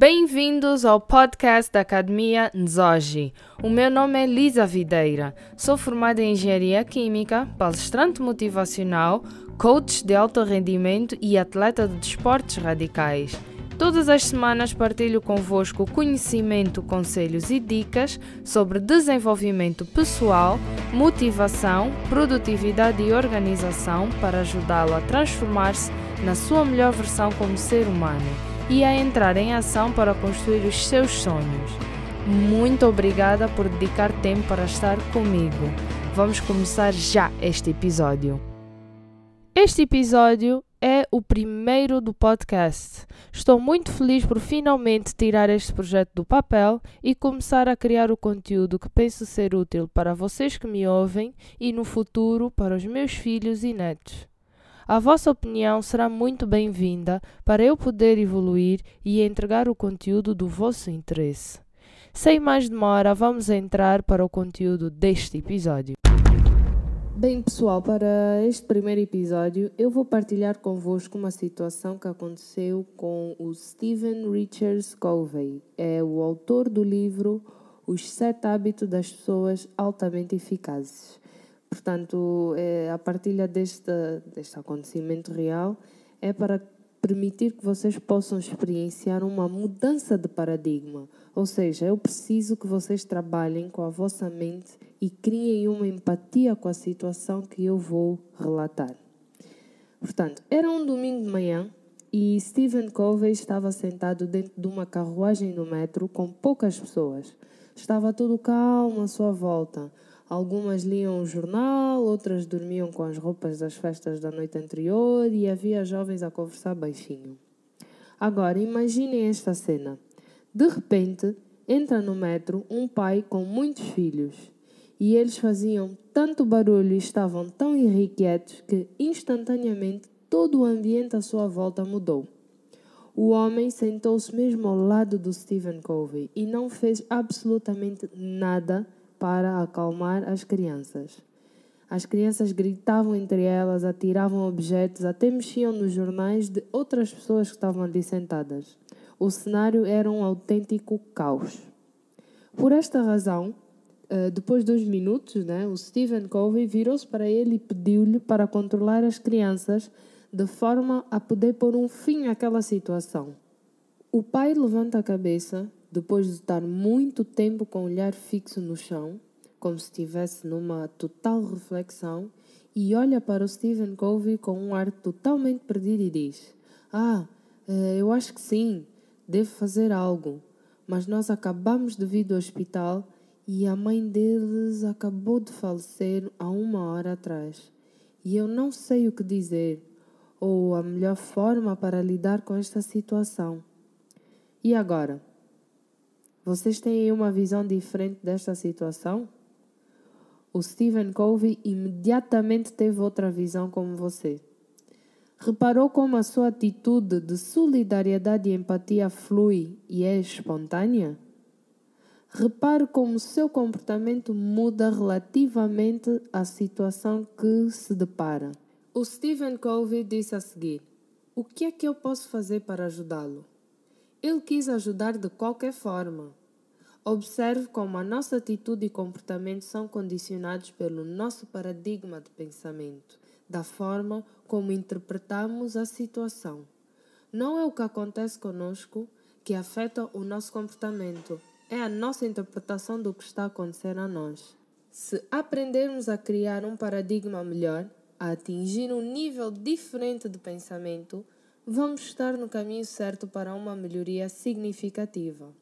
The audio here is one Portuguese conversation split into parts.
Bem-vindos ao podcast da Academia Nzoji. O meu nome é Lisa Videira. Sou formada em Engenharia Química, palestrante motivacional, coach de alto rendimento e atleta de desportos radicais. Todas as semanas partilho convosco conhecimento, conselhos e dicas sobre desenvolvimento pessoal, motivação, produtividade e organização para ajudá-lo a transformar-se na sua melhor versão como ser humano e a entrar em ação para construir os seus sonhos. Muito obrigada por dedicar tempo para estar comigo. Vamos começar já este episódio. Este episódio é o primeiro do podcast. Estou muito feliz por finalmente tirar este projeto do papel e começar a criar o conteúdo que penso ser útil para vocês que me ouvem e no futuro para os meus filhos e netos. A vossa opinião será muito bem-vinda para eu poder evoluir e entregar o conteúdo do vosso interesse. Sem mais demora, vamos entrar para o conteúdo deste episódio. Bem, pessoal, para este primeiro episódio eu vou partilhar convosco uma situação que aconteceu com o Stephen Richards Covey. É o autor do livro Os Sete Hábitos das Pessoas Altamente Eficazes. Portanto, é, a partilha deste, deste acontecimento real é para permitir que vocês possam experienciar uma mudança de paradigma. Ou seja, eu preciso que vocês trabalhem com a vossa mente e criem uma empatia com a situação que eu vou relatar. Portanto, era um domingo de manhã e Stephen Covey estava sentado dentro de uma carruagem no metro com poucas pessoas. Estava tudo calmo à sua volta. Algumas liam o jornal, outras dormiam com as roupas das festas da noite anterior e havia jovens a conversar baixinho. Agora imaginem esta cena. De repente, entra no metro um pai com muitos filhos e eles faziam tanto barulho e estavam tão irrequietos que instantaneamente todo o ambiente à sua volta mudou. O homem sentou-se mesmo ao lado do Stephen Covey e não fez absolutamente nada para acalmar as crianças. As crianças gritavam entre elas, atiravam objetos, até mexiam nos jornais de outras pessoas que estavam ali sentadas. O cenário era um autêntico caos. Por esta razão, eh, depois de uns minutos, né, o Stephen Covey virou-se para ele e pediu-lhe para controlar as crianças de forma a poder pôr um fim àquela situação. O pai levanta a cabeça depois de estar muito tempo com o olhar fixo no chão, como se estivesse numa total reflexão, e olha para o Stephen Covey com um ar totalmente perdido e diz: Ah, eh, eu acho que sim, devo fazer algo, mas nós acabamos de vir do hospital e a mãe deles acabou de falecer há uma hora atrás. E eu não sei o que dizer ou a melhor forma para lidar com esta situação. E agora? Vocês têm uma visão diferente desta situação? O Stephen Covey imediatamente teve outra visão como você. Reparou como a sua atitude de solidariedade e empatia flui e é espontânea? Repare como seu comportamento muda relativamente à situação que se depara. O Stephen Covey disse a seguir: O que é que eu posso fazer para ajudá-lo? Ele quis ajudar de qualquer forma. Observe como a nossa atitude e comportamento são condicionados pelo nosso paradigma de pensamento, da forma como interpretamos a situação. Não é o que acontece conosco que afeta o nosso comportamento, é a nossa interpretação do que está a acontecer a nós. Se aprendermos a criar um paradigma melhor, a atingir um nível diferente de pensamento, vamos estar no caminho certo para uma melhoria significativa.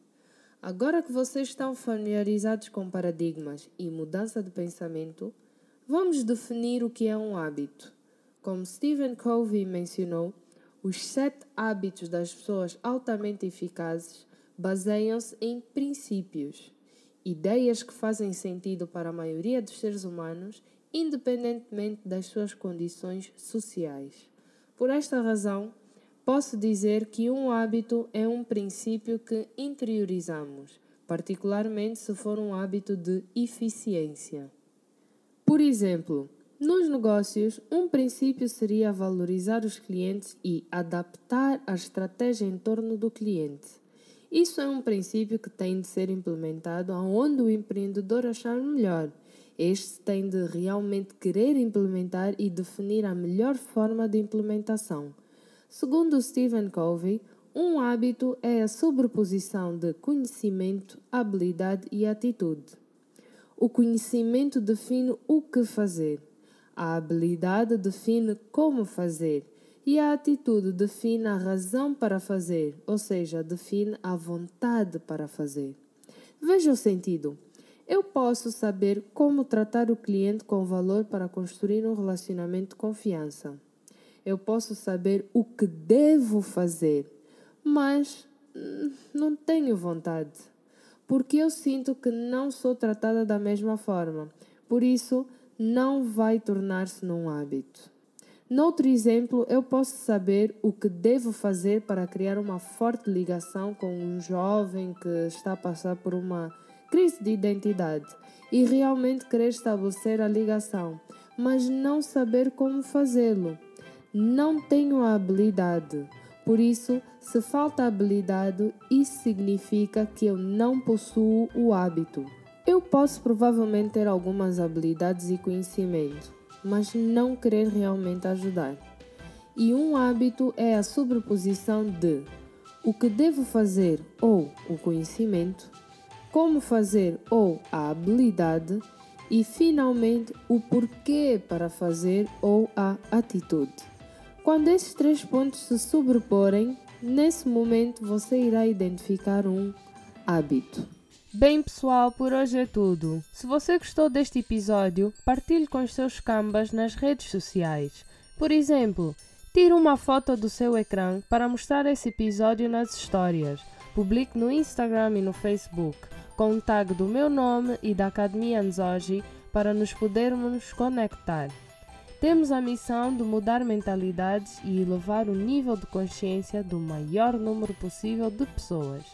Agora que vocês estão familiarizados com paradigmas e mudança de pensamento, vamos definir o que é um hábito. Como Stephen Covey mencionou, os sete hábitos das pessoas altamente eficazes baseiam-se em princípios, ideias que fazem sentido para a maioria dos seres humanos, independentemente das suas condições sociais. Por esta razão, Posso dizer que um hábito é um princípio que interiorizamos, particularmente se for um hábito de eficiência. Por exemplo, nos negócios, um princípio seria valorizar os clientes e adaptar a estratégia em torno do cliente. Isso é um princípio que tem de ser implementado aonde o empreendedor achar melhor. Este tem de realmente querer implementar e definir a melhor forma de implementação. Segundo Stephen Covey, um hábito é a sobreposição de conhecimento, habilidade e atitude. O conhecimento define o que fazer, a habilidade define como fazer e a atitude define a razão para fazer, ou seja, define a vontade para fazer. Veja o sentido. Eu posso saber como tratar o cliente com valor para construir um relacionamento de confiança. Eu posso saber o que devo fazer, mas hum, não tenho vontade, porque eu sinto que não sou tratada da mesma forma. Por isso, não vai tornar-se num hábito. Noutro exemplo, eu posso saber o que devo fazer para criar uma forte ligação com um jovem que está a passar por uma crise de identidade e realmente querer estabelecer a ligação, mas não saber como fazê-lo. Não tenho habilidade. Por isso, se falta habilidade, isso significa que eu não possuo o hábito. Eu posso provavelmente ter algumas habilidades e conhecimento, mas não querer realmente ajudar. E um hábito é a sobreposição de o que devo fazer ou o conhecimento como fazer ou a habilidade e finalmente o porquê para fazer ou a atitude. Quando esses três pontos se sobreporem, nesse momento você irá identificar um hábito. Bem, pessoal, por hoje é tudo. Se você gostou deste episódio, partilhe com os seus cambas nas redes sociais. Por exemplo, tire uma foto do seu ecrã para mostrar esse episódio nas histórias. Publique no Instagram e no Facebook com o tag do meu nome e da Academia Anzoji para nos podermos conectar. Temos a missão de mudar mentalidades e elevar o nível de consciência do maior número possível de pessoas.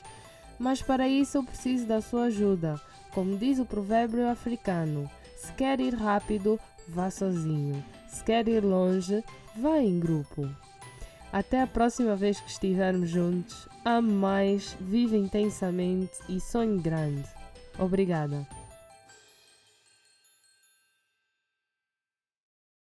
Mas para isso eu preciso da sua ajuda. Como diz o provérbio africano: se quer ir rápido, vá sozinho. Se quer ir longe, vá em grupo. Até a próxima vez que estivermos juntos. Ame mais, viva intensamente e sonhe grande. Obrigada.